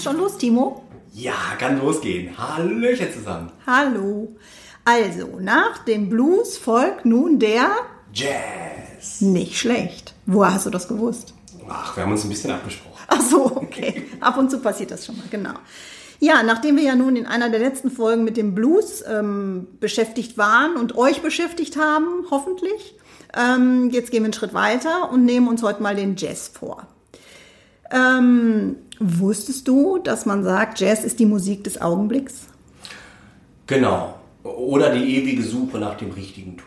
Geht's schon los, Timo? Ja, kann losgehen. Hallöchen zusammen. Hallo. Also, nach dem Blues folgt nun der Jazz. nicht schlecht. Woher hast du das gewusst? Ach, wir haben uns ein bisschen abgesprochen. Ach so, okay. Ab und zu passiert das schon mal, genau. Ja, nachdem wir ja nun in einer der letzten Folgen mit dem Blues ähm, beschäftigt waren und euch beschäftigt haben, hoffentlich, ähm, jetzt gehen wir einen Schritt weiter und nehmen uns heute mal den Jazz vor. Ähm, wusstest du, dass man sagt, Jazz ist die Musik des Augenblicks? Genau. Oder die ewige Suche nach dem richtigen Ton.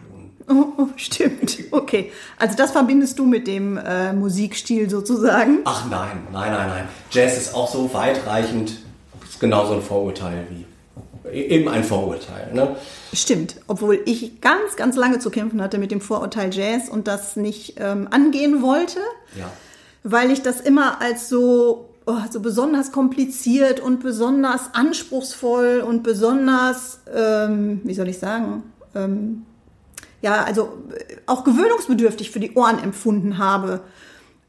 Oh, oh, stimmt. Okay. Also das verbindest du mit dem äh, Musikstil sozusagen? Ach nein, nein, nein, nein. Jazz ist auch so weitreichend. Ist genauso ein Vorurteil wie. Eben ein Vorurteil, ne? Stimmt. Obwohl ich ganz, ganz lange zu kämpfen hatte mit dem Vorurteil Jazz und das nicht ähm, angehen wollte. Ja. weil ich das immer als so, oh, so besonders kompliziert und besonders anspruchsvoll und besonders, ähm, wie soll ich sagen, ähm, ja, also äh, auch gewöhnungsbedürftig für die Ohren empfunden habe.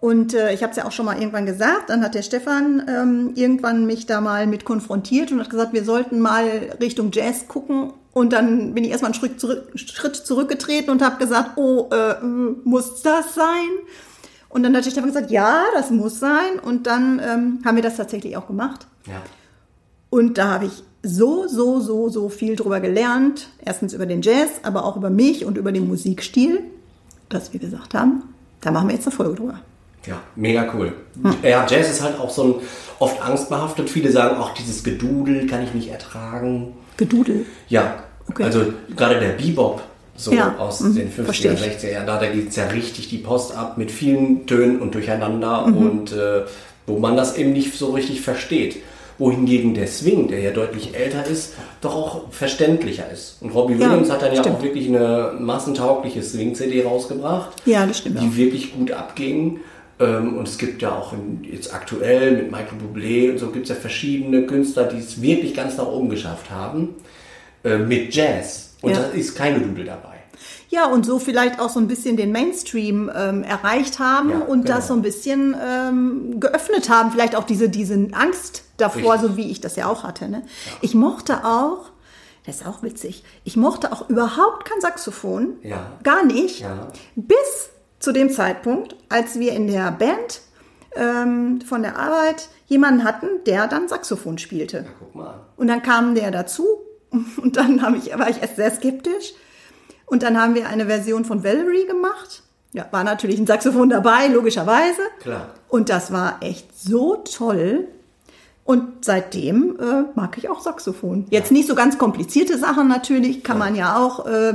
Und äh, ich habe es ja auch schon mal irgendwann gesagt, dann hat der Stefan ähm, irgendwann mich da mal mit konfrontiert und hat gesagt, wir sollten mal Richtung Jazz gucken. Und dann bin ich erstmal einen Schritt, zurück, Schritt zurückgetreten und habe gesagt, oh, äh, muss das sein? Und dann hat der Stefan gesagt, ja, das muss sein. Und dann ähm, haben wir das tatsächlich auch gemacht. Ja. Und da habe ich so, so, so, so viel drüber gelernt. Erstens über den Jazz, aber auch über mich und über den Musikstil, dass wir gesagt haben, da machen wir jetzt eine Folge drüber. Ja, mega cool. Ja, Jazz ist halt auch so ein oft angstbehaftet. Viele sagen auch, dieses Gedudel kann ich nicht ertragen. Gedudel. Ja, Okay. also gerade der Bebop so Ja, aus mhm, den 50er, verstehe ich. 60er Jahren, da, da geht es ja richtig die Post ab mit vielen Tönen und Durcheinander Mhm. und äh, wo man das eben nicht so richtig versteht. Wohingegen der Swing, der ja deutlich älter ist, doch auch verständlicher ist. Und Robbie Ja, Williams hat dann ja stimmt. auch wirklich eine massentaugliche Swing-CD rausgebracht Ja, das stimmt. die Auch. wirklich gut abging. Ähm, Und es gibt ja auch in, jetzt aktuell mit Michael Bublé und so gibt es ja verschiedene Künstler, die es wirklich ganz nach oben geschafft haben äh, mit Jazz. Und Ja. da ist keine Dudel dabei. Ja, und so vielleicht auch so ein bisschen den Mainstream ähm, erreicht haben Ja, und genau. das so ein bisschen ähm, geöffnet haben. Vielleicht auch diese, diese Angst davor, Richtig. so wie ich das ja auch hatte. Ne? Ich mochte auch, das ist auch witzig, ich mochte auch überhaupt kein Saxophon. Ja. Gar nicht. Ja. Bis zu dem Zeitpunkt, als wir in der Band ähm, von der Arbeit jemanden hatten, der dann Saxophon spielte. Ja, guck mal. Und dann kam der dazu und dann habe ich, war ich erst sehr skeptisch. Und dann haben wir eine Version von Valerie gemacht. Ja, war natürlich ein Saxophon dabei, logischerweise. Klar. Und das war echt so toll. Und seitdem äh, mag ich auch Saxophon. Jetzt nicht so ganz komplizierte Sachen natürlich, kann man ja auch äh,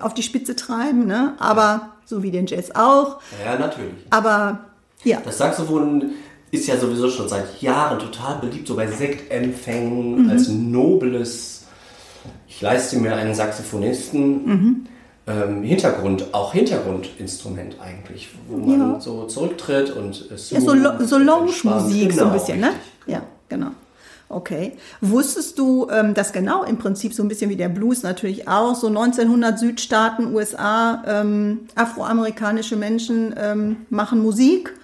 auf die Spitze treiben, ne? aber so wie den Jazz auch. Ja, natürlich. Aber ja, Das Saxophon ist ja sowieso schon seit Jahren total beliebt, so bei Sektempfängen, Mhm. als nobles, ich leiste mir einen Saxophonisten. Mhm. Ähm, Hintergrund, auch Hintergrundinstrument eigentlich, wo man Ja. so zurücktritt und es Ja, so, Lo- so Lounge-Musik so ein Genau, bisschen, ne? richtig. Ja, genau. Okay. Wusstest du, ähm, dass genau im Prinzip so ein bisschen wie der Blues natürlich auch, so 1900 Südstaaten, USA, ähm, afroamerikanische Menschen ähm, machen Musik,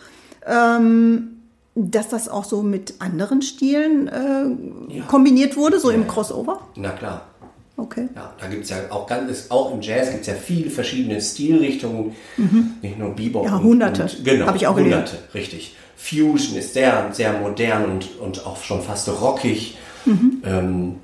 ähm, dass das auch so mit anderen Stilen äh, Ja. kombiniert wurde, so im Ja. Crossover? Na klar. Okay. Ja, da gibt es ja auch ganz, auch im Jazz gibt es ja viele verschiedene Stilrichtungen, nicht nur Bebop. Ja, und- hunderte. Und, genau, Hab ich auch hunderte, richtig. Fusion ist sehr, sehr modern und, und auch schon fast rockig. Mhm. Ähm,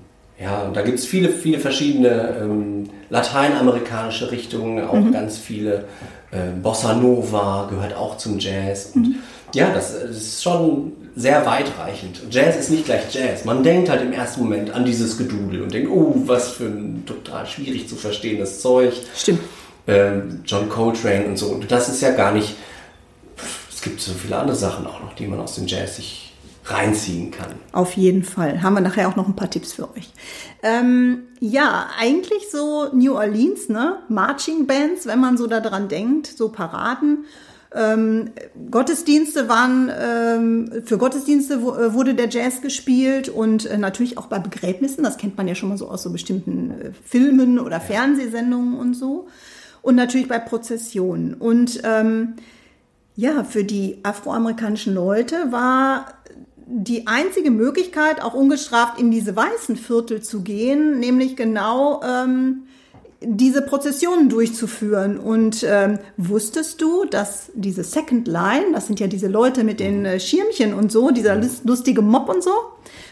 ja, und da gibt es viele, viele verschiedene ähm, lateinamerikanische Richtungen, auch Mhm. ganz viele. Äh, Bossa Nova gehört auch zum Jazz. Und Mhm. ja, das, das ist schon sehr weitreichend. Jazz ist nicht gleich Jazz. Man denkt halt im ersten Moment an dieses Gedudel und denkt, oh, was für ein total schwierig zu verstehendes Zeug. Stimmt. Ähm, John Coltrane und so. Und das ist ja gar nicht. Es gibt so viele andere Sachen auch noch, die man aus dem Jazz sich reinziehen kann. Auf jeden Fall. Haben wir nachher auch noch ein paar Tipps für euch. Ähm, ja, eigentlich so New Orleans, ne? Marching Bands, wenn man so daran denkt, so Paraden. Ähm, Gottesdienste waren, ähm, für Gottesdienste äh, wurde der Jazz gespielt und äh, natürlich auch bei Begräbnissen, das kennt man ja schon mal so aus so bestimmten äh, Filmen oder Fernsehsendungen und so. Und natürlich bei Prozessionen. Und ähm, ja, für die afroamerikanischen Leute war die einzige Möglichkeit, auch ungestraft in diese weißen Viertel zu gehen, nämlich genau ähm, diese Prozessionen durchzuführen. Und ähm, wusstest du, dass diese Second Line, das sind ja diese Leute mit den äh, Schirmchen und so, dieser lustige Mob und so,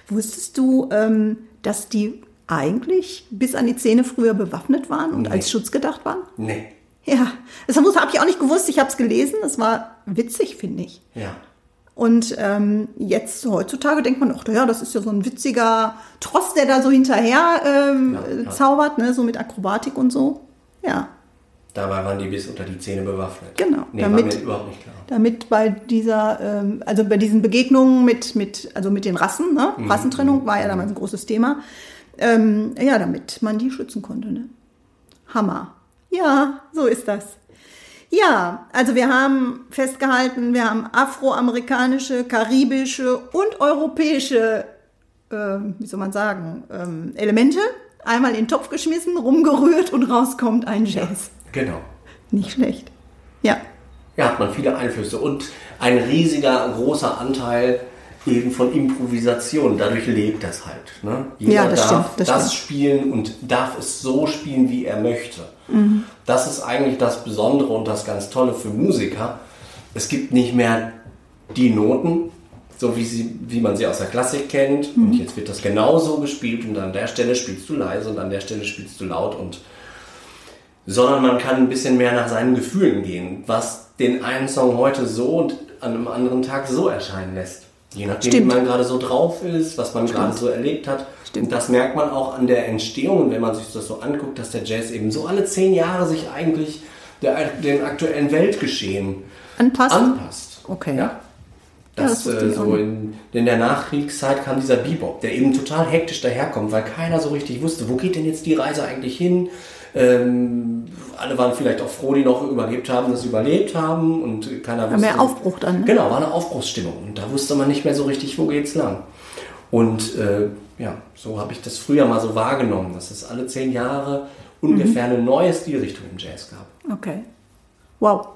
wusstest du, ähm, dass die eigentlich bis an die Zähne früher bewaffnet waren und nee. als Schutz gedacht waren? Nee. Ja, das habe ich auch nicht gewusst. Ich habe es gelesen. Das war witzig, finde ich. Ja. Und ähm, jetzt heutzutage denkt man, ach ja, das ist ja so ein witziger Tross, der da so hinterher ähm, ja, ja. zaubert, ne, so mit Akrobatik und so. Ja. Dabei waren die bis unter die Zähne bewaffnet. Genau. Nee, damit, war mir überhaupt nicht klar. Damit bei dieser, ähm, also bei diesen Begegnungen mit, mit, also mit den Rassen, ne? Mhm. Rassentrennung war ja damals ein großes Thema. Ähm, ja, damit man die schützen konnte, ne? Hammer. Ja, so ist das. Ja, also wir haben festgehalten, wir haben afroamerikanische, karibische und europäische, äh, wie soll man sagen, ähm, Elemente einmal in den Topf geschmissen, rumgerührt und rauskommt ein Jazz. Ja, genau. Nicht schlecht. Ja. Ja, hat man viele Einflüsse und ein riesiger, großer Anteil eben von Improvisation. Dadurch lebt das halt. Ne? Jeder ja, das darf stimmt, das, das stimmt. spielen und darf es so spielen, wie er möchte. Mhm. Das ist eigentlich das Besondere und das ganz Tolle für Musiker. Es gibt nicht mehr die Noten, so wie, sie, wie man sie aus der Klassik kennt. Mhm. Und jetzt wird das genauso gespielt und an der Stelle spielst du leise und an der Stelle spielst du laut und sondern man kann ein bisschen mehr nach seinen Gefühlen gehen, was den einen Song heute so und an einem anderen Tag so erscheinen lässt. Je nachdem, Stimmt. wie man gerade so drauf ist, was man gerade so erlebt hat. Stimmt. Und das merkt man auch an der Entstehung, wenn man sich das so anguckt, dass der Jazz eben so alle zehn Jahre sich eigentlich der, dem aktuellen Weltgeschehen anpasst. anpasst. Okay. Ja. Das, ja, das äh, so in, in, der Nachkriegszeit kam dieser Bebop, der eben total hektisch daherkommt, weil keiner so richtig wusste, wo geht denn jetzt die Reise eigentlich hin? Ähm, alle waren vielleicht auch froh, die noch überlebt haben, dass sie überlebt haben und keiner wusste. Mehr Aufbruch dann. Ne? Genau, war eine Aufbruchsstimmung und da wusste man nicht mehr so richtig, wo geht's lang. Und äh, ja, so habe ich das früher mal so wahrgenommen, dass es alle zehn Jahre ungefähr mhm. eine neue Stilrichtung im Jazz gab. Okay. Wow.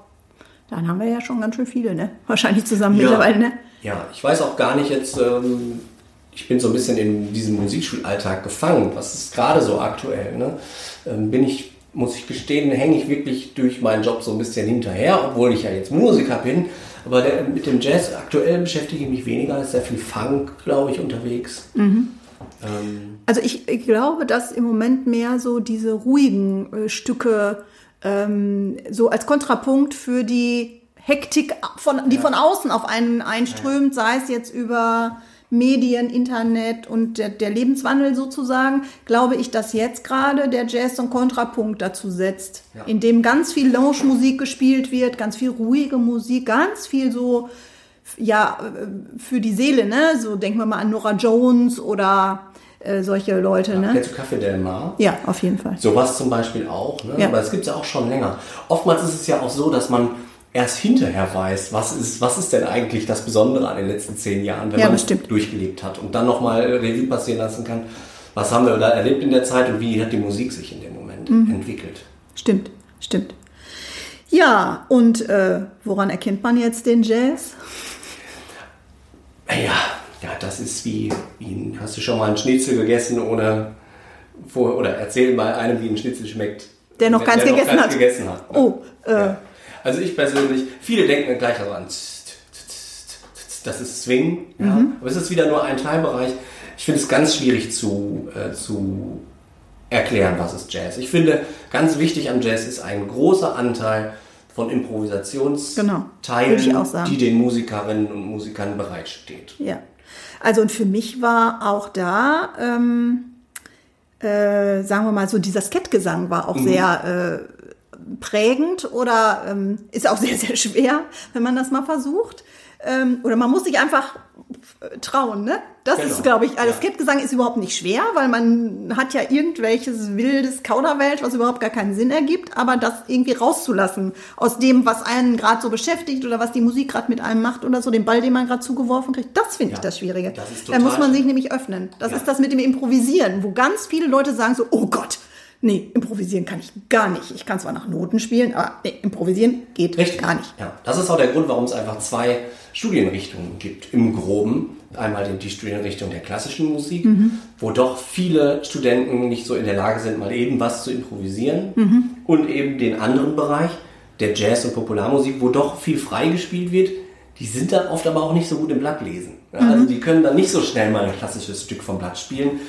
Dann haben wir ja schon ganz schön viele, ne? Wahrscheinlich zusammen ja. mittlerweile, ne? Ja, ich weiß auch gar nicht jetzt, ähm, ich bin so ein bisschen in diesem Musikschulalltag gefangen. Was ist gerade so aktuell? Ne? Ähm, bin ich, muss ich gestehen, hänge ich wirklich durch meinen Job so ein bisschen hinterher, obwohl ich ja jetzt Musiker bin. Aber der, mit dem Jazz aktuell beschäftige ich mich weniger, ist sehr viel Funk, glaube ich, unterwegs. Mhm. Ähm, also ich, ich, glaube, dass im Moment mehr so diese ruhigen äh, Stücke ähm, so als Kontrapunkt für die Hektik, von, die ja. von außen auf einen einströmt, ja. sei es jetzt über Medien, Internet und der, der, Lebenswandel sozusagen, glaube ich, dass jetzt gerade der Jazz so einen Kontrapunkt dazu setzt, ja. in dem ganz viel Lounge-Musik gespielt wird, ganz viel ruhige Musik, ganz viel so, ja, für die Seele, ne? So denken wir mal an Nora Jones oder äh, solche Leute. Ja, ne? Kennst du Café Del Mar? Ja, auf jeden Fall. Sowas zum Beispiel auch, ne? Ja. aber es gibt es ja auch schon länger. Oftmals ist es ja auch so, dass man erst hinterher weiß, was ist, was ist denn eigentlich das Besondere an den letzten zehn Jahren, wenn ja, man es durchgelebt hat und dann nochmal Revue passieren lassen kann, was haben wir da erlebt in der Zeit und wie hat die Musik sich in dem Moment mhm. entwickelt. Stimmt, stimmt. Ja, und äh, woran erkennt man jetzt den Jazz? Ja, ja, das ist wie, wie hast du schon mal einen Schnitzel gegessen ohne vor, oder erzähl mal einem, wie ein Schnitzel schmeckt. Der noch keins, gegessen, noch hat. gegessen hat. Oh, äh, ja. Also ich persönlich, viele denken gleich an, das ist Swing, ja. Mhm. aber es ist wieder nur ein Teilbereich. Ich finde es ganz schwierig zu, äh, zu erklären, was ist Jazz. Ich finde, ganz wichtig am Jazz ist ein großer Anteil von Improvisationsteilen, genau. die den Musikerinnen und Musikern bereitsteht. Ja, also und für mich war auch da, ähm, äh, sagen wir mal so, dieser Skettgesang war auch mhm. sehr äh, prägend oder ähm, ist auch sehr, sehr schwer, wenn man das mal versucht. Ähm, oder man muss sich einfach äh, trauen, ne? Das genau. ist, glaube ich, also ja. Skeptgesang ist überhaupt nicht schwer, weil man hat ja irgendwelches wildes Kauderwelsch, was überhaupt gar keinen Sinn ergibt, aber das irgendwie rauszulassen aus dem, was einen gerade so beschäftigt oder was die Musik gerade mit einem macht oder so, den Ball, den man gerade zugeworfen kriegt, das finde ja. ich das Schwierige. Das da muss man sich nämlich öffnen. Das ja. ist das mit dem Improvisieren, wo ganz viele Leute sagen so, oh Gott, Nee, improvisieren kann ich gar nicht. Ich kann zwar nach Noten spielen, aber nee, improvisieren geht Richtig. gar nicht. Ja, das ist auch der Grund, warum es einfach zwei Studienrichtungen gibt im Groben. Einmal die Studienrichtung der klassischen Musik, mhm. wo doch viele Studenten nicht so in der Lage sind, mal eben was zu improvisieren. Mhm. Und eben den anderen Bereich, der Jazz- und Popularmusik, wo doch viel frei gespielt wird. Die sind dann oft aber auch nicht so gut im Blatt lesen. Ja, also mhm. die können dann nicht so schnell mal ein klassisches Stück vom Blatt spielen.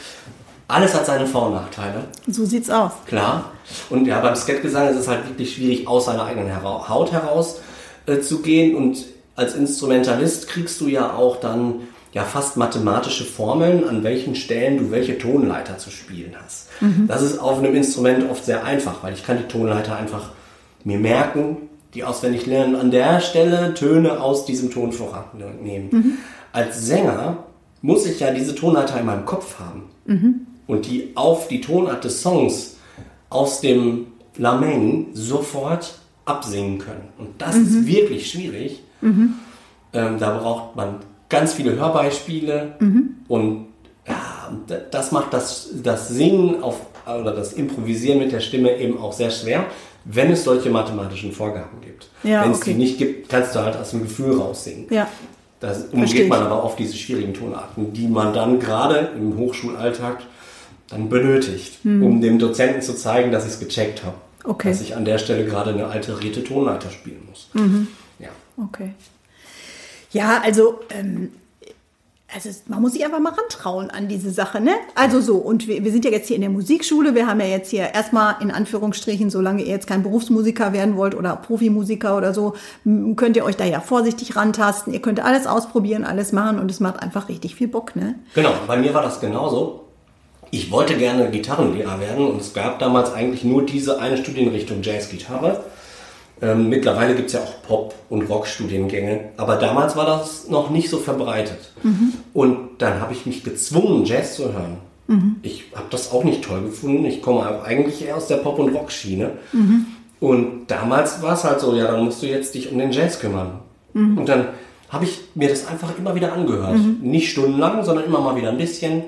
Alles hat seine Vor- und Nachteile. So sieht's aus. Klar. Und ja, beim Skatgesang ist es halt wirklich schwierig, aus seiner eigenen Haut heraus äh, zu gehen. Und als Instrumentalist kriegst du ja auch dann ja fast mathematische Formeln, an welchen Stellen du welche Tonleiter zu spielen hast. Mhm. Das ist auf einem Instrument oft sehr einfach, weil ich kann die Tonleiter einfach mir merken, die auswendig lernen, an der Stelle Töne aus diesem Ton vorannehmen. Mhm. Als Sänger muss ich ja diese Tonleiter in meinem Kopf haben. Mhm und die auf die Tonart des Songs aus dem Lameng sofort absingen können. Und das mhm. ist wirklich schwierig. Mhm. Ähm, da braucht man ganz viele Hörbeispiele mhm. und ja, das macht das, das Singen auf, oder das Improvisieren mit der Stimme eben auch sehr schwer, wenn es solche mathematischen Vorgaben gibt. Ja, wenn es okay. die nicht gibt, kannst du halt aus dem Gefühl raussingen. Ja. Da umgeht man aber oft diese schwierigen Tonarten, die man dann gerade im Hochschulalltag dann benötigt, hm. um dem Dozenten zu zeigen, dass ich es gecheckt habe. Okay. Dass ich an der Stelle gerade eine alterierte Tonleiter spielen muss. Mhm. Ja. Okay. Ja, also, ähm, also man muss sich einfach mal rantrauen an diese Sache, ne? Also so, und wir, wir sind ja jetzt hier in der Musikschule, wir haben ja jetzt hier erstmal in Anführungsstrichen, solange ihr jetzt kein Berufsmusiker werden wollt oder Profimusiker oder so, könnt ihr euch da ja vorsichtig rantasten, ihr könnt alles ausprobieren, alles machen und es macht einfach richtig viel Bock, ne? Genau, bei mir war das genauso ich wollte gerne Gitarrenlehrer werden und es gab damals eigentlich nur diese eine Studienrichtung Jazz-Gitarre. Ähm, mittlerweile gibt es ja auch Pop- und Rock-Studiengänge, aber damals war das noch nicht so verbreitet. Mhm. Und dann habe ich mich gezwungen, Jazz zu hören. Mhm. Ich habe das auch nicht toll gefunden. Ich komme auch eigentlich eher aus der Pop- und Rock-Schiene. Mhm. Und damals war es halt so, ja, dann musst du jetzt dich um den Jazz kümmern. Mhm. Und dann habe ich mir das einfach immer wieder angehört. Mhm. Nicht stundenlang, sondern immer mal wieder ein bisschen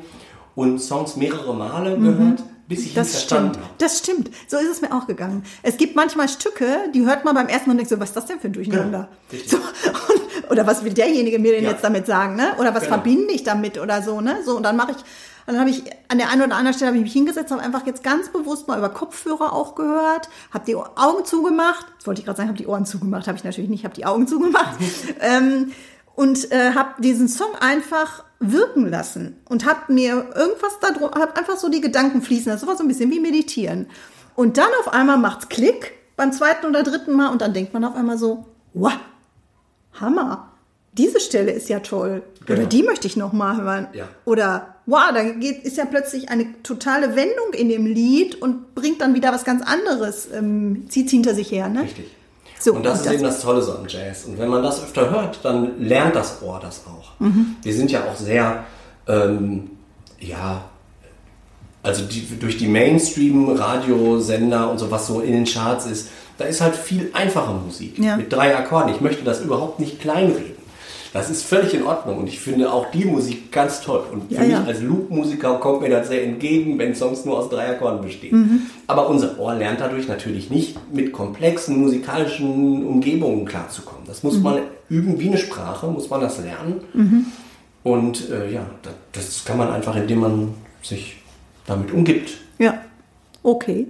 und Songs mehrere Male mhm. gehört, bis ich das ihn verstanden habe. Das stimmt. So ist es mir auch gegangen. Es gibt manchmal Stücke, die hört man beim ersten Mal und denkt so, was ist das denn für ein Durcheinander? Genau. So, und, oder was will derjenige mir denn ja. jetzt damit sagen, ne? Oder was genau. verbinde ich damit oder so, ne? So, und dann mache ich, dann habe ich an der einen oder anderen Stelle habe ich mich hingesetzt, habe einfach jetzt ganz bewusst mal über Kopfhörer auch gehört, habe die Augen zugemacht. Das wollte ich gerade sagen, habe die Ohren zugemacht, habe ich natürlich nicht, habe die Augen zugemacht. ähm, und äh, habe diesen Song einfach wirken lassen und habe mir irgendwas da drum, habe einfach so die Gedanken fließen lassen. Das war so ein bisschen wie meditieren. Und dann auf einmal macht's Klick beim zweiten oder dritten Mal und dann denkt man auf einmal so, wow, Hammer. Diese Stelle ist ja toll. Genau. Oder die möchte ich noch mal hören. Ja. Oder wow, da geht, ist ja plötzlich eine totale Wendung in dem Lied und bringt dann wieder was ganz anderes, ähm, zieht hinter sich her. Ne? Richtig. So, und das ist das eben das Tolle so am Jazz. Und wenn man das öfter hört, dann lernt das Ohr das auch. Mhm. Wir sind ja auch sehr, ähm, ja, also die, durch die Mainstream-Radiosender und so, was so in den Charts ist, da ist halt viel einfache Musik ja. mit drei Akkorden. Ich möchte das überhaupt nicht kleinreden. Das ist völlig in Ordnung und ich finde auch die Musik ganz toll. Und für ja, mich ja. als Loop-Musiker kommt mir das sehr entgegen, wenn Songs nur aus drei Akkorden bestehen. Mhm. Aber unser Ohr lernt dadurch natürlich nicht, mit komplexen musikalischen Umgebungen klarzukommen. Das muss mhm. man üben wie eine Sprache, muss man das lernen. Mhm. Und äh, ja, das, das kann man einfach, indem man sich damit umgibt. Ja, okay.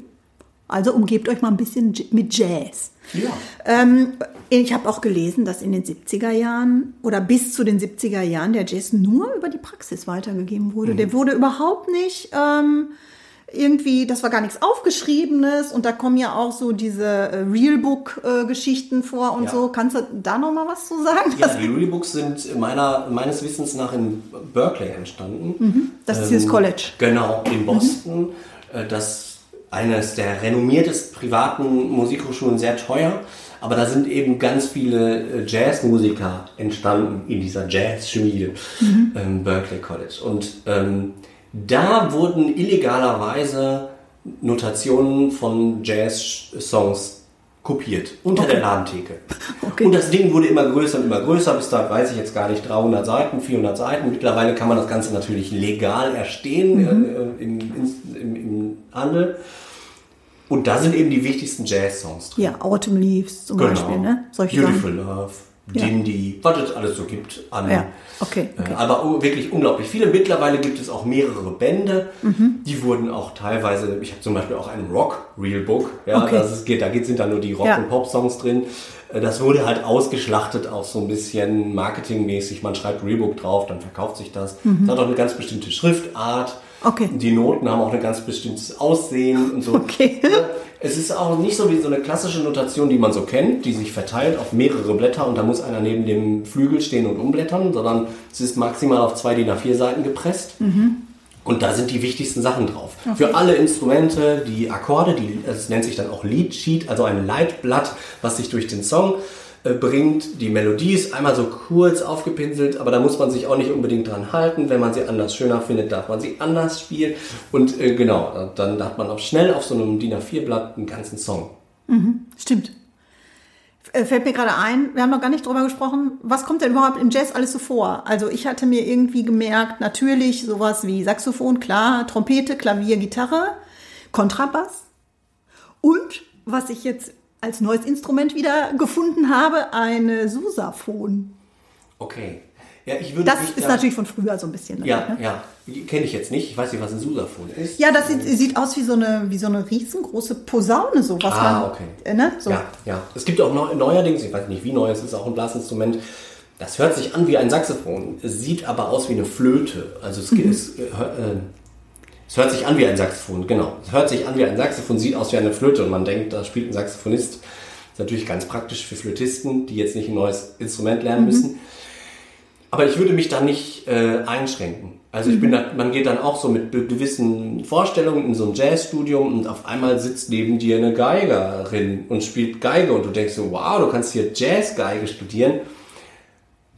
Also umgebt euch mal ein bisschen mit Jazz. Ja. Ähm, ich habe auch gelesen, dass in den 70er Jahren oder bis zu den 70er Jahren der Jazz nur über die Praxis weitergegeben wurde. Mhm. Der wurde überhaupt nicht ähm, irgendwie, das war gar nichts Aufgeschriebenes und da kommen ja auch so diese äh, Realbook-Geschichten äh, vor und ja. so. Kannst du da noch mal was zu sagen? Ja, die Realbooks sind meiner, meines Wissens nach in Berkeley entstanden. Mhm. Das ist ähm, dieses College. Genau, in Boston. Mhm. Das eines der renommiertesten privaten Musikhochschulen sehr teuer. Aber da sind eben ganz viele äh, Jazzmusiker entstanden in dieser Jazzschmiede mhm. ähm, Berkeley College. Und ähm, da wurden illegalerweise Notationen von Jazz-Songs kopiert unter okay. der Ladentheke. Okay. Und das Ding wurde immer größer und immer größer, bis da weiß ich jetzt gar nicht 300 Seiten, 400 Seiten. Mittlerweile kann man das Ganze natürlich legal erstehen mhm. äh, im, im, im, Handel. Und da sind eben die wichtigsten Jazz-Songs drin. Ja, Autumn Leaves zum genau. Beispiel, ne? Solche Beautiful Sachen. Love. Dindy, ja. was es alles so gibt an. Ja. Okay, äh, okay. aber wirklich unglaublich viele. Mittlerweile gibt es auch mehrere Bände. Mhm. Die wurden auch teilweise, ich habe zum Beispiel auch einen Rock-Real-Book. Ja, okay. das ist, geht, da sind dann nur die Rock- ja. und Pop-Songs drin. Äh, das wurde halt ausgeschlachtet auch so ein bisschen marketingmäßig. Man schreibt Realbook drauf, dann verkauft sich das. Mhm. Das hat auch eine ganz bestimmte Schriftart. Okay. Die Noten haben auch ein ganz bestimmtes Aussehen und so. Okay. Es ist auch nicht so wie so eine klassische Notation, die man so kennt, die sich verteilt auf mehrere Blätter und da muss einer neben dem Flügel stehen und umblättern, sondern es ist maximal auf zwei DIN A4 Seiten gepresst. Mhm. Und da sind die wichtigsten Sachen drauf. Okay. Für alle Instrumente, die Akkorde, die, es nennt sich dann auch Lead Sheet, also ein Leitblatt, was sich durch den Song äh, bringt. Die Melodie ist einmal so kurz aufgepinselt, aber da muss man sich auch nicht unbedingt dran halten. Wenn man sie anders schöner findet, darf man sie anders spielen. Und äh, genau, dann hat man auch schnell auf so einem DIN A4-Blatt einen ganzen Song. Mhm, stimmt. Äh, fällt mir gerade ein, wir haben noch gar nicht drüber gesprochen, was kommt denn überhaupt im Jazz alles so vor? Also ich hatte mir irgendwie gemerkt, natürlich sowas wie Saxophon, klar, Trompete, Klavier, Gitarre, Kontrabass und was ich jetzt als neues Instrument wieder gefunden habe, eine Susaphon. Okay. Ja, ich würde das ist da, natürlich von früher so ein bisschen. Ja, ne? ja. Kenne ich jetzt nicht. Ich weiß nicht, was ein Susaphon ist. Ja, das sieht, sieht, aus wie so, eine, wie so eine riesengroße Posaune, so was ah, man, okay. Äh, ne? so. Ja, ja. Es gibt auch neu, neuerdings, ich weiß nicht wie neu, es ist auch ein Blasinstrument. Das hört sich an wie ein Saxophon, es sieht aber aus wie eine Flöte. Also es, mhm. es, äh, äh, es hört sich an wie ein Saxophon, genau. Es hört sich an wie ein Saxophon, sieht aus wie eine Flöte und man denkt, da spielt ein Saxophonist. Das ist natürlich ganz praktisch für Flötisten, die jetzt nicht ein neues Instrument lernen mhm. müssen. Aber ich würde mich da nicht äh, einschränken. Also ich bin mhm. da, man geht dann auch so mit gewissen Vorstellungen in so ein Jazzstudium und auf einmal sitzt neben dir eine Geigerin und spielt Geige und du denkst so, wow, du kannst hier Jazzgeige studieren.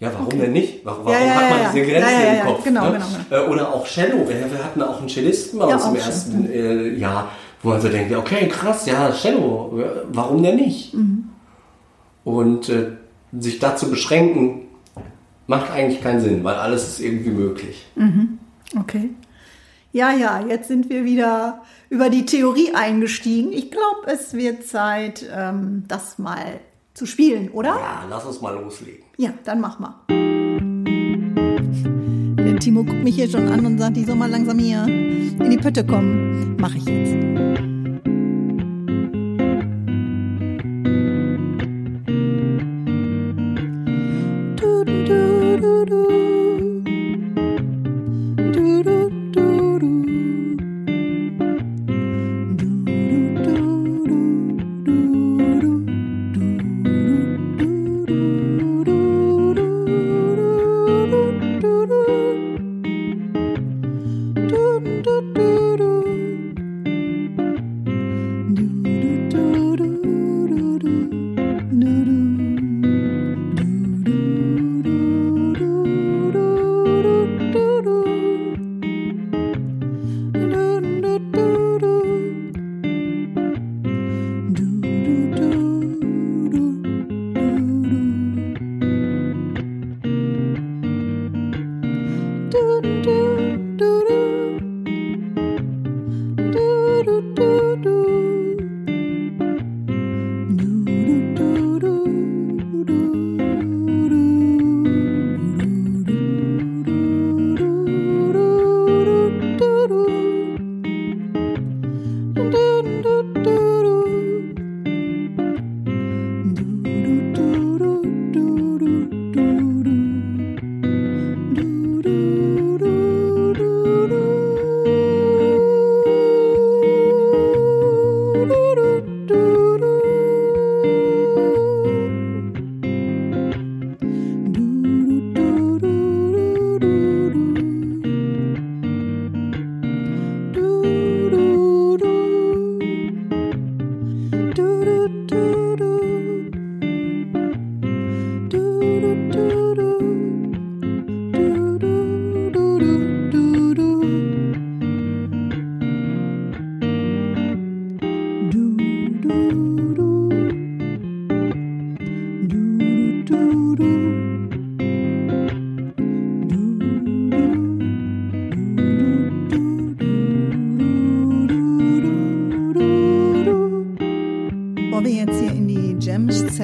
Ja, warum okay. denn nicht? Warum, ja, ja, hat man ja, diese Grenze im Kopf? Genau, ne? genau, äh, Oder auch Cello. Wir, wir, hatten auch einen Cellisten bei uns im ersten äh, Jahr, wo man so denkt, okay, krass, ja, Cello, warum denn nicht? Mhm. Und äh, sich dazu beschränken, macht eigentlich keinen Sinn, weil alles ist irgendwie möglich. Mhm. Okay. Ja, ja, jetzt sind wir wieder über die Theorie eingestiegen. Ich glaube, es wird Zeit, ähm, das mal zu spielen, oder? Ja, lass uns mal loslegen. Ja, dann mach mal. Der Timo guckt mich hier schon an und sagt, ich soll mal langsam hier in die Pötte kommen. Mach ich jetzt.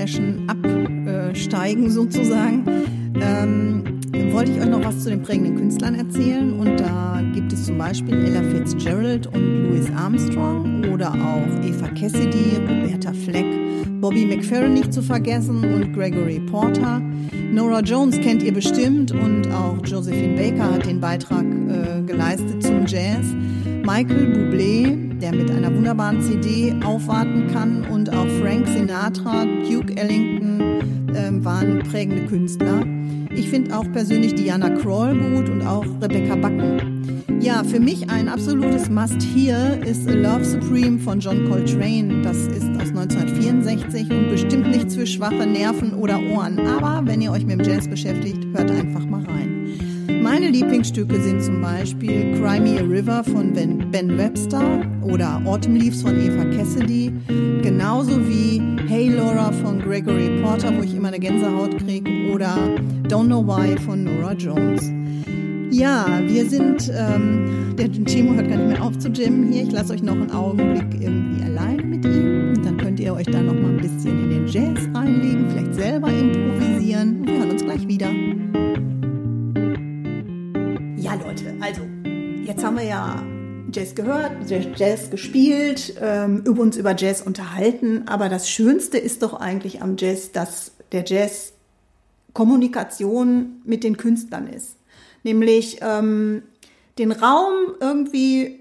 Jam-Session absteigen sozusagen, ähm, wollte ich euch noch was zu den prägenden Künstlern erzählen. Und da gibt es zum Beispiel Ella Fitzgerald und Louis Armstrong oder auch Eva Cassidy, Roberta Fleck, Bobby McFerrin nicht zu vergessen und Gregory Porter. Nora Jones kennt ihr bestimmt und auch Josephine Baker hat den Beitrag äh, geleistet zum Jazz. Michael Bublé, der mit einer wunderbaren CD aufwarten kann und auch Frank Sinatra, Duke Ellington äh, waren prägende Künstler. Ich finde auch persönlich Diana Kroll gut und auch Rebecca Backen. Ja, für mich ein absolutes Must-Here ist A Love Supreme von John Coltrane. Das ist aus 1964 und bestimmt nichts für schwache Nerven oder Ohren. Aber wenn ihr euch mit dem Jazz beschäftigt, hört einfach mal rein. Meine Lieblingsstücke sind zum Beispiel Cry Me a River von Ben Webster oder Autumn Leaves von Eva Cassidy, genauso wie Hey Laura von Gregory Porter, wo ich immer eine Gänsehaut kriege, oder Don't Know Why von Nora Jones. Ja, wir sind, ähm, der Timo hört gar nicht mehr auf zu jammen hier. Ich lasse euch noch einen Augenblick irgendwie alleine mit ihm und dann könnt ihr euch da noch mal ein bisschen in den Jazz reinlegen, vielleicht selber improvisieren. Wir hören uns gleich wieder. Leute, also, jetzt haben wir ja Jazz gehört, Jazz gespielt, ähm, über uns über Jazz unterhalten, aber das Schönste ist doch eigentlich am Jazz, dass der Jazz Kommunikation mit den Künstlern ist. Nämlich ähm, den Raum irgendwie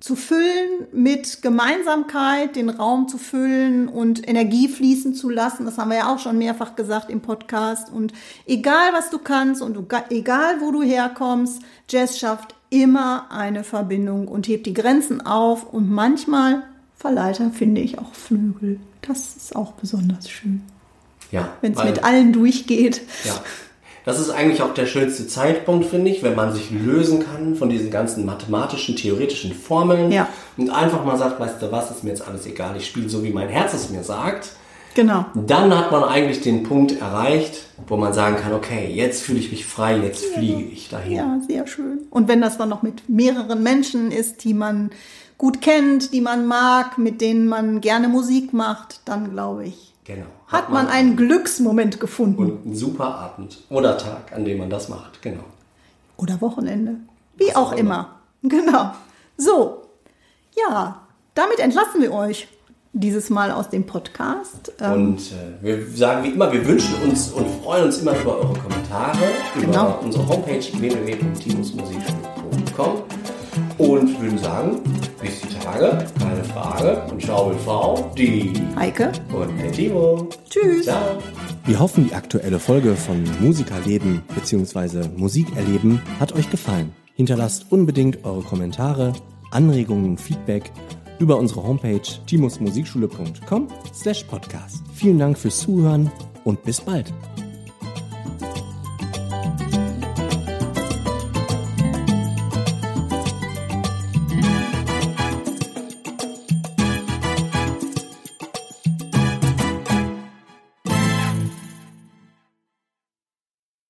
zu füllen mit Gemeinsamkeit, den Raum zu füllen und Energie fließen zu lassen. Das haben wir ja auch schon mehrfach gesagt im Podcast. Und egal was du kannst und egal wo du herkommst, Jazz schafft immer eine Verbindung und hebt die Grenzen auf und manchmal verleiht er, finde ich, auch Flügel. Das ist auch besonders schön. Ja. Wenn es mit allen durchgeht. Ja. Das ist eigentlich auch der schönste Zeitpunkt, finde ich, wenn man sich lösen kann von diesen ganzen mathematischen, theoretischen Formeln ja. und einfach mal sagt, weißt du was, ist mir jetzt alles egal, ich spiele so, wie mein Herz es mir sagt. Genau. Dann hat man eigentlich den Punkt erreicht, wo man sagen kann, okay, jetzt fühle ich mich frei, jetzt ja. fliege ich dahin. Ja, sehr schön. Und wenn das dann noch mit mehreren Menschen ist, die man gut kennt, die man mag, mit denen man gerne Musik macht, dann glaube ich, Genau. Hat, hat man, man einen Glücksmoment gefunden. Und einen super Abend oder Tag, an dem man das macht, genau. Oder Wochenende. Wie Was auch immer. immer. Genau. So, ja, damit entlassen wir euch dieses Mal aus dem Podcast. Ähm, und äh, wir sagen wie immer, wir wünschen uns und freuen uns immer über eure Kommentare genau. über unsere Homepage www.timusmusikschule.com und würden sagen, bis die Tage, keine Frage. Und mit Frau, die Heike und der Timo. Tschüss. Ciao. Wir hoffen, die aktuelle Folge von Musikerleben bzw. Musikerleben hat euch gefallen. Hinterlasst unbedingt eure Kommentare, Anregungen und Feedback über unsere Homepage timusmusikschule.com slash podcast. Vielen Dank fürs Zuhören und bis bald.